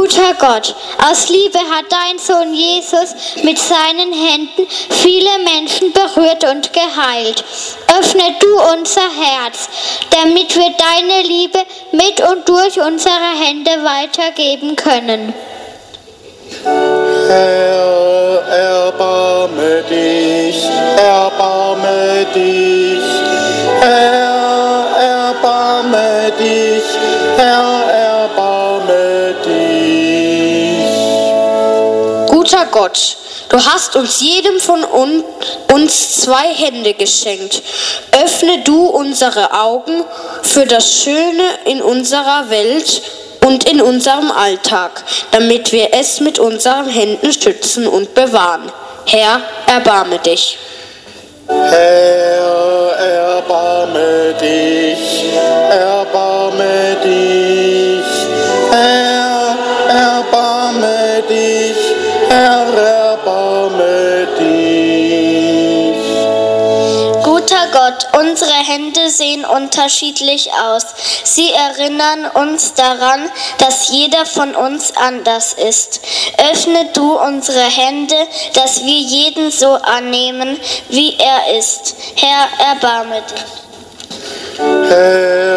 Guter Gott, aus Liebe hat dein Sohn Jesus mit seinen Händen viele Menschen berührt und geheilt. Öffne du unser Herz, damit wir deine Liebe mit und durch unsere Hände weitergeben können. Herr, erbarme Guter Gott, du hast uns jedem von un uns zwei Hände geschenkt. Öffne du unsere Augen für das Schöne in unserer Welt und in unserem Alltag, damit wir es mit unseren Händen schützen und bewahren. Herr, erbarme dich. Herr, erbarme dich, erbarme dich. Sehen unterschiedlich aus. Sie erinnern uns daran, dass jeder von uns anders ist. Öffne du unsere Hände, dass wir jeden so annehmen, wie er ist. Herr, erbarme dich. Herr,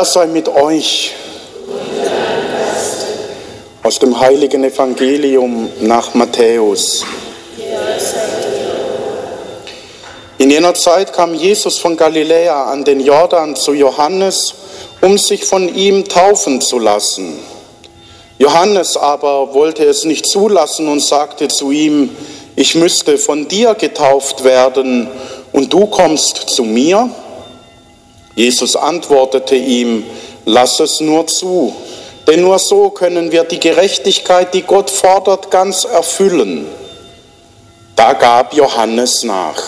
Herr sei mit euch. Aus dem heiligen Evangelium nach Matthäus. In jener Zeit kam Jesus von Galiläa an den Jordan zu Johannes, um sich von ihm taufen zu lassen. Johannes aber wollte es nicht zulassen und sagte zu ihm, ich müsste von dir getauft werden und du kommst zu mir? Jesus antwortete ihm, lass es nur zu, denn nur so können wir die Gerechtigkeit, die Gott fordert, ganz erfüllen. Da gab Johannes nach.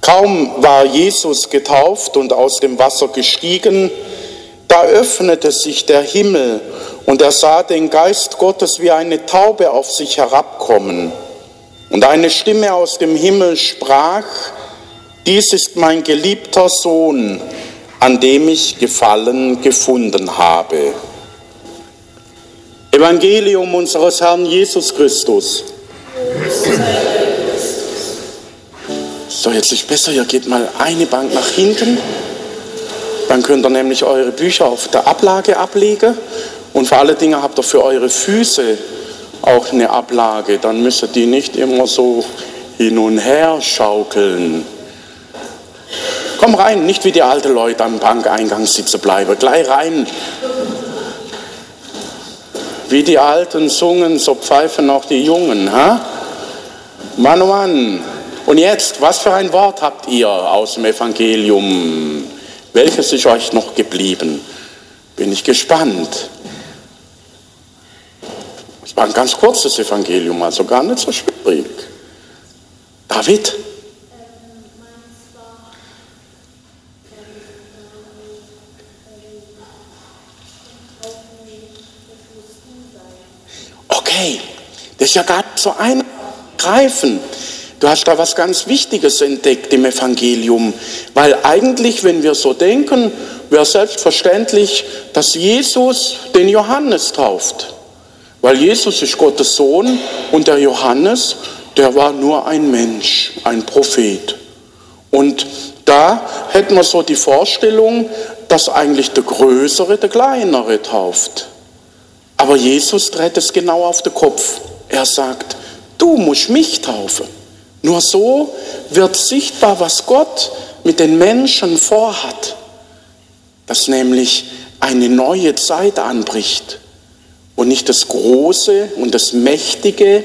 Kaum war Jesus getauft und aus dem Wasser gestiegen, da öffnete sich der Himmel und er sah den Geist Gottes wie eine Taube auf sich herabkommen. Und eine Stimme aus dem Himmel sprach, dies ist mein geliebter Sohn, an dem ich Gefallen gefunden habe. Evangelium unseres Herrn Jesus Christus. So, jetzt ist besser, ihr geht mal eine Bank nach hinten. Dann könnt ihr nämlich eure Bücher auf der Ablage ablegen. Und vor allen Dingen habt ihr für eure Füße auch eine Ablage. Dann müsst ihr die nicht immer so hin und her schaukeln. Komm rein, nicht wie die alten Leute am Bankeingang sitzen bleiben. Gleich rein. Wie die Alten sungen, so pfeifen auch die Jungen. Ha? Mann, oh Mann. Und jetzt, was für ein Wort habt ihr aus dem Evangelium? Welches ist euch noch geblieben? Bin ich gespannt. Es war ein ganz kurzes Evangelium, also gar nicht so schwierig. David? Okay, das ist ja nicht so eingreifen. Du hast da was ganz Wichtiges entdeckt im Evangelium, weil eigentlich, wenn wir so denken, wäre selbstverständlich, dass Jesus den Johannes tauft. Weil Jesus ist Gottes Sohn und der Johannes, der war nur ein Mensch, ein Prophet. Und da hätten wir so die Vorstellung, dass eigentlich der Größere der Kleinere tauft. Aber Jesus dreht es genau auf den Kopf. Er sagt, du musst mich taufen. Nur so wird sichtbar, was Gott mit den Menschen vorhat. Dass nämlich eine neue Zeit anbricht und nicht das Große und das Mächtige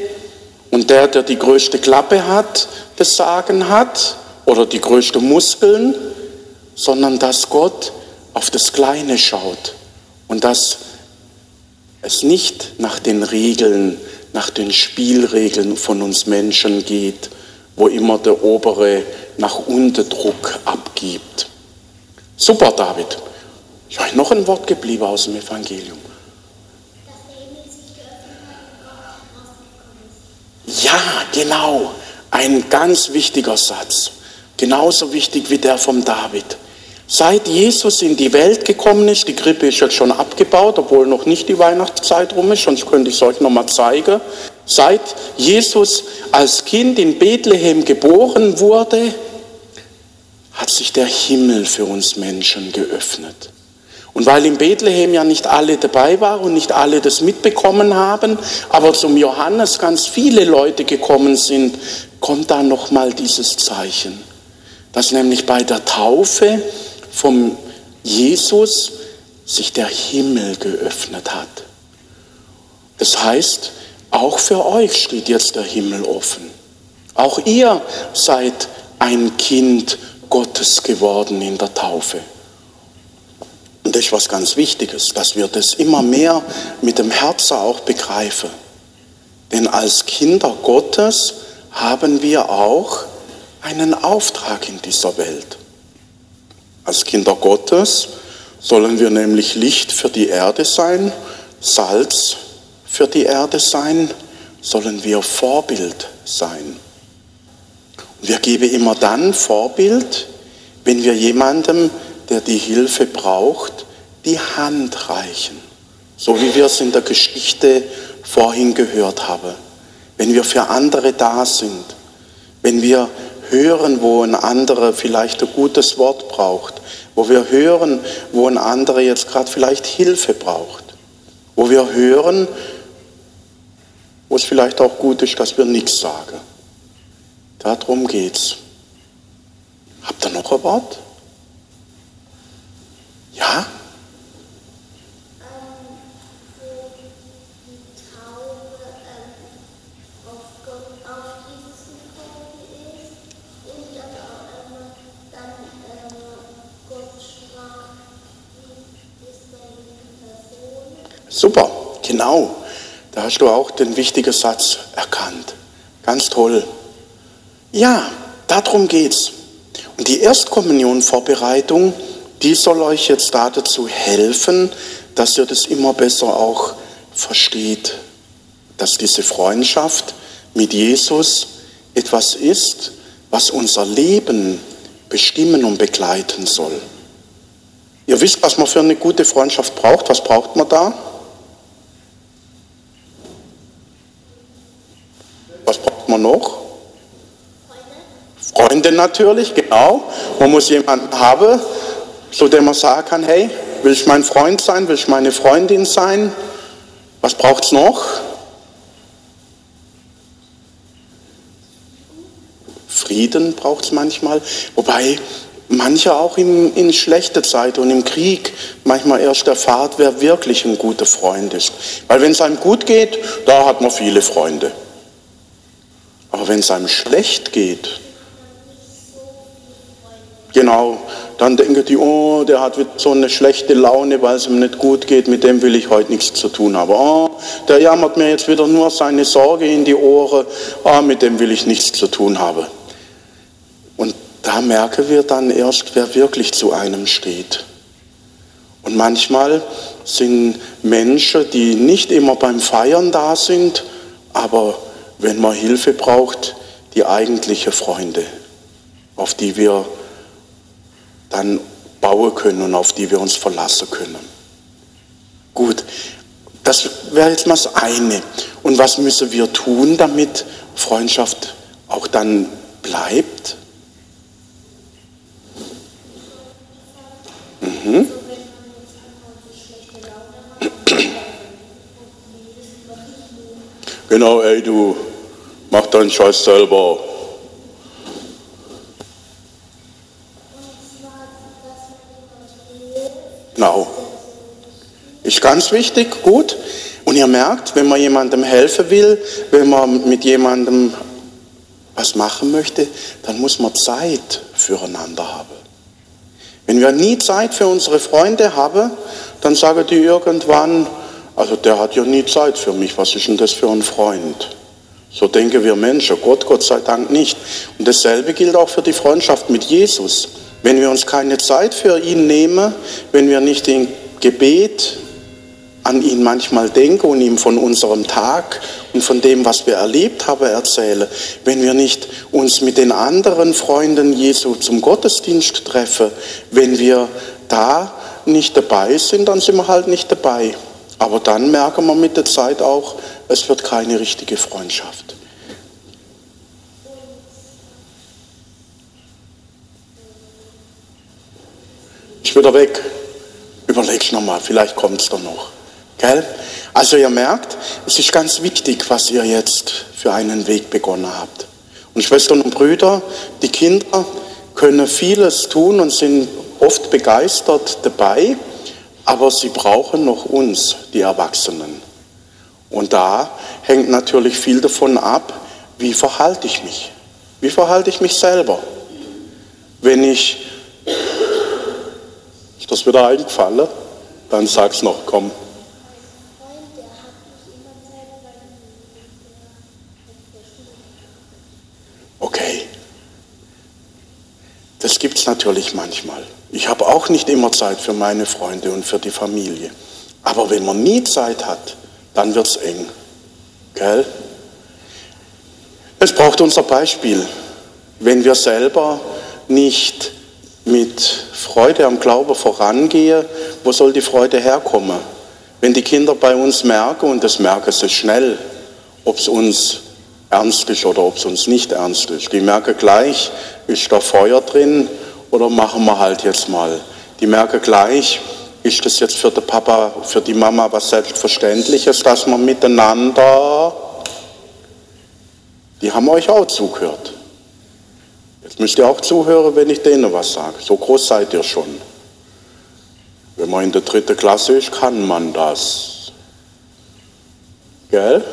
und der, der die größte Klappe hat, das Sagen hat oder die größten Muskeln, sondern dass Gott auf das Kleine schaut und dass es nicht nach den Regeln, nach den Spielregeln von uns Menschen geht, wo immer der obere nach unten Druck abgibt. Super, David. Ist euch noch ein Wort geblieben aus dem Evangelium? Ja, genau. Ein ganz wichtiger Satz. Genauso wichtig wie der vom David. Seit Jesus in die Welt gekommen ist, die Krippe ist jetzt schon abgebaut, obwohl noch nicht die Weihnachtszeit rum ist, sonst könnte ich es euch nochmal zeigen. Seit Jesus als Kind in Bethlehem geboren wurde, hat sich der Himmel für uns Menschen geöffnet. Und weil in Bethlehem ja nicht alle dabei waren und nicht alle das mitbekommen haben, aber zum Johannes ganz viele Leute gekommen sind, kommt da nochmal dieses Zeichen, dass nämlich bei der Taufe vom Jesus sich der Himmel geöffnet hat. Das heißt, auch für euch steht jetzt der Himmel offen. Auch ihr seid ein Kind Gottes geworden in der Taufe. Und das ist was ganz Wichtiges, dass wir das immer mehr mit dem Herzen auch begreifen. Denn als Kinder Gottes haben wir auch einen Auftrag in dieser Welt. Als Kinder Gottes sollen wir nämlich Licht für die Erde sein, Salz für die Erde sein, sollen wir Vorbild sein. Und wir geben immer dann Vorbild, wenn wir jemandem, der die Hilfe braucht, die Hand reichen. So wie wir es in der Geschichte vorhin gehört haben. Wenn wir für andere da sind, wenn wir hören, wo ein anderer vielleicht ein gutes Wort braucht, wo wir hören, wo ein anderer jetzt gerade vielleicht Hilfe braucht, wo wir hören, wo es vielleicht auch gut ist, dass wir nichts sagen. Darum geht's. Habt ihr noch ein Wort? Ja? Super, genau. Da hast du auch den wichtigen Satz erkannt. Ganz toll. Ja, darum geht's. Und die Erstkommunionvorbereitung, die soll euch jetzt dazu helfen, dass ihr das immer besser auch versteht, dass diese Freundschaft mit Jesus etwas ist, was unser Leben bestimmen und begleiten soll. Ihr wisst, was man für eine gute Freundschaft braucht. Was braucht man da? man noch? Freunde natürlich, genau. Man muss jemanden haben, zu dem man sagen kann, hey, will ich mein Freund sein, will ich meine Freundin sein? Was braucht es noch? Frieden braucht es manchmal, wobei manche auch in, in schlechter Zeit und im Krieg manchmal erst erfahrt, wer wirklich ein guter Freund ist. Weil wenn es einem gut geht, da hat man viele Freunde. Aber wenn es einem schlecht geht, genau, dann denken die, oh, der hat so eine schlechte Laune, weil es ihm nicht gut geht, mit dem will ich heute nichts zu tun haben. Oh, der jammert mir jetzt wieder nur seine Sorge in die Ohren, oh, mit dem will ich nichts zu tun haben. Und da merken wir dann erst, wer wirklich zu einem steht. Und manchmal sind Menschen, die nicht immer beim Feiern da sind, aber wenn man Hilfe braucht, die eigentliche Freunde, auf die wir dann bauen können und auf die wir uns verlassen können. Gut, das wäre jetzt mal das eine. Und was müssen wir tun, damit Freundschaft auch dann bleibt? Mhm. Genau, ey, du mach deinen Scheiß selber. Genau. Ist ganz wichtig, gut. Und ihr merkt, wenn man jemandem helfen will, wenn man mit jemandem was machen möchte, dann muss man Zeit füreinander haben. Wenn wir nie Zeit für unsere Freunde haben, dann sagen die irgendwann, also der hat ja nie Zeit für mich. Was ist denn das für ein Freund? So denken wir Menschen. Gott, Gott sei Dank nicht. Und dasselbe gilt auch für die Freundschaft mit Jesus. Wenn wir uns keine Zeit für ihn nehmen, wenn wir nicht in Gebet an ihn manchmal denken und ihm von unserem Tag und von dem, was wir erlebt haben, erzählen, wenn wir nicht uns mit den anderen Freunden Jesu zum Gottesdienst treffen, wenn wir da nicht dabei sind, dann sind wir halt nicht dabei. Aber dann merken wir mit der Zeit auch, es wird keine richtige Freundschaft. Ich wieder weg. Überleg's nochmal, vielleicht kommt es doch noch. Gell? Also ihr merkt, es ist ganz wichtig, was ihr jetzt für einen Weg begonnen habt. Und Schwestern und Brüder, die Kinder können vieles tun und sind oft begeistert dabei, aber sie brauchen noch uns, die Erwachsenen. Und da hängt natürlich viel davon ab, wie verhalte ich mich? Wie verhalte ich mich selber? Wenn ich, das wieder eingefallen? Dann sag's noch, komm. Das gibt es natürlich manchmal. Ich habe auch nicht immer Zeit für meine Freunde und für die Familie. Aber wenn man nie Zeit hat, dann wird es eng. Gell? Es braucht unser Beispiel. Wenn wir selber nicht mit Freude am Glauben vorangehen, wo soll die Freude herkommen? Wenn die Kinder bei uns merken, und das merken sie schnell, ob es uns ernst ist oder ob es uns nicht ernst ist. Die merken gleich, ist da Feuer drin oder machen wir halt jetzt mal. Die merken gleich, ist das jetzt für den Papa, für die Mama was Selbstverständliches, dass man miteinander, die haben euch auch zugehört. Jetzt müsst ihr auch zuhören, wenn ich denen was sage. So groß seid ihr schon. Wenn man in der dritten Klasse ist, kann man das. Gell?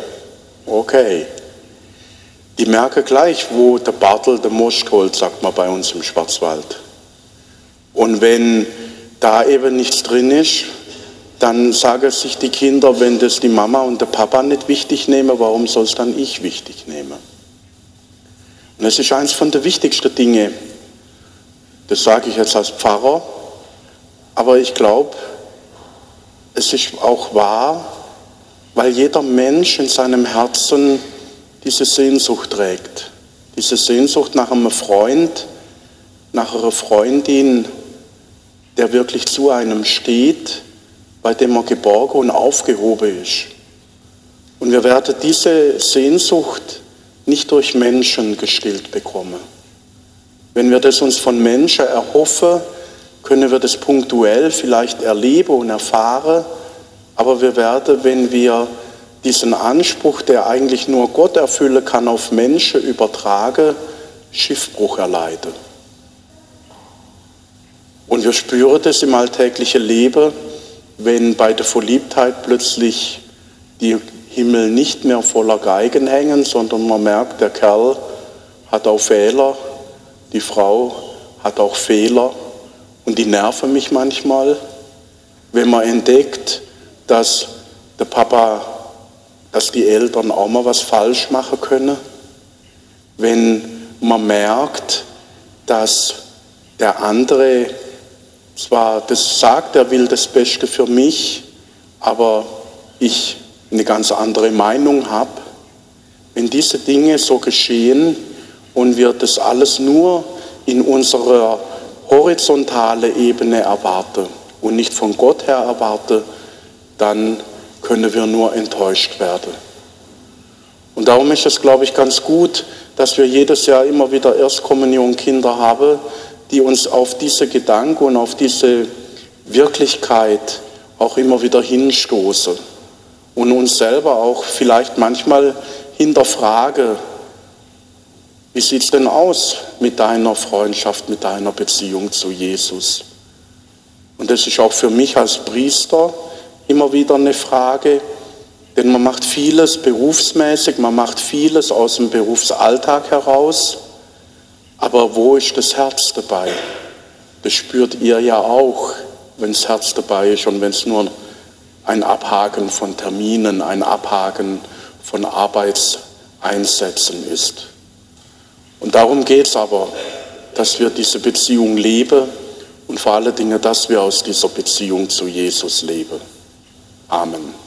Okay. Die merken gleich, wo der Bartel der Most holt, sagt man bei uns im Schwarzwald. Und wenn da eben nichts drin ist, dann sagen sich die Kinder, wenn das die Mama und der Papa nicht wichtig nehmen, warum soll es dann ich wichtig nehmen? Und das ist eines von der wichtigsten Dinge. Das sage ich jetzt als Pfarrer, aber ich glaube, es ist auch wahr, weil jeder Mensch in seinem Herzen diese Sehnsucht trägt. Diese Sehnsucht nach einem Freund, nach einer Freundin, der wirklich zu einem steht, bei dem man geborgen und aufgehoben ist. Und wir werden diese Sehnsucht nicht durch Menschen gestillt bekommen. Wenn wir das uns von Menschen erhoffen, können wir das punktuell vielleicht erleben und erfahren, aber wir werden, wenn wir diesen Anspruch, der eigentlich nur Gott erfüllen kann, auf Menschen übertrage, Schiffbruch erleide. Und wir spüren das im alltäglichen Leben, wenn bei der Verliebtheit plötzlich die Himmel nicht mehr voller Geigen hängen, sondern man merkt, der Kerl hat auch Fehler, die Frau hat auch Fehler und die nerven mich manchmal. Wenn man entdeckt, dass der Papa dass die Eltern auch mal was falsch machen können, wenn man merkt, dass der andere zwar das sagt, er will das Beste für mich, aber ich eine ganz andere Meinung habe. Wenn diese Dinge so geschehen und wir das alles nur in unserer horizontalen Ebene erwarten und nicht von Gott her erwarten, dann können wir nur enttäuscht werden. Und darum ist es, glaube ich, ganz gut, dass wir jedes Jahr immer wieder Erstkommunionkinder haben, die uns auf diese Gedanken und auf diese Wirklichkeit auch immer wieder hinstoßen und uns selber auch vielleicht manchmal hinterfrage, wie sieht es denn aus mit deiner Freundschaft, mit deiner Beziehung zu Jesus? Und das ist auch für mich als Priester immer wieder eine Frage, denn man macht vieles berufsmäßig, man macht vieles aus dem Berufsalltag heraus, aber wo ist das Herz dabei? Das spürt ihr ja auch, wenn das Herz dabei ist und wenn es nur ein Abhaken von Terminen, ein Abhaken von Arbeitseinsätzen ist. Und darum geht es aber. dass wir diese Beziehung leben und vor allen Dingen, dass wir aus dieser Beziehung zu Jesus leben. Amen.